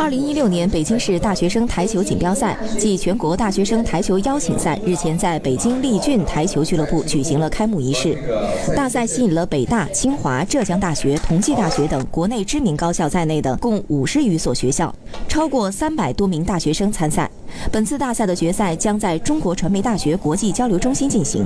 二零一六年北京市大学生台球锦标赛暨全国大学生台球邀请赛日前在北京利骏台球俱乐部举行了开幕仪式。大赛吸引了北大、清华、浙江大学、同济大学等国内知名高校在内的共五十余所学校，超过三百多名大学生参赛。本次大赛的决赛将在中国传媒大学国际交流中心进行。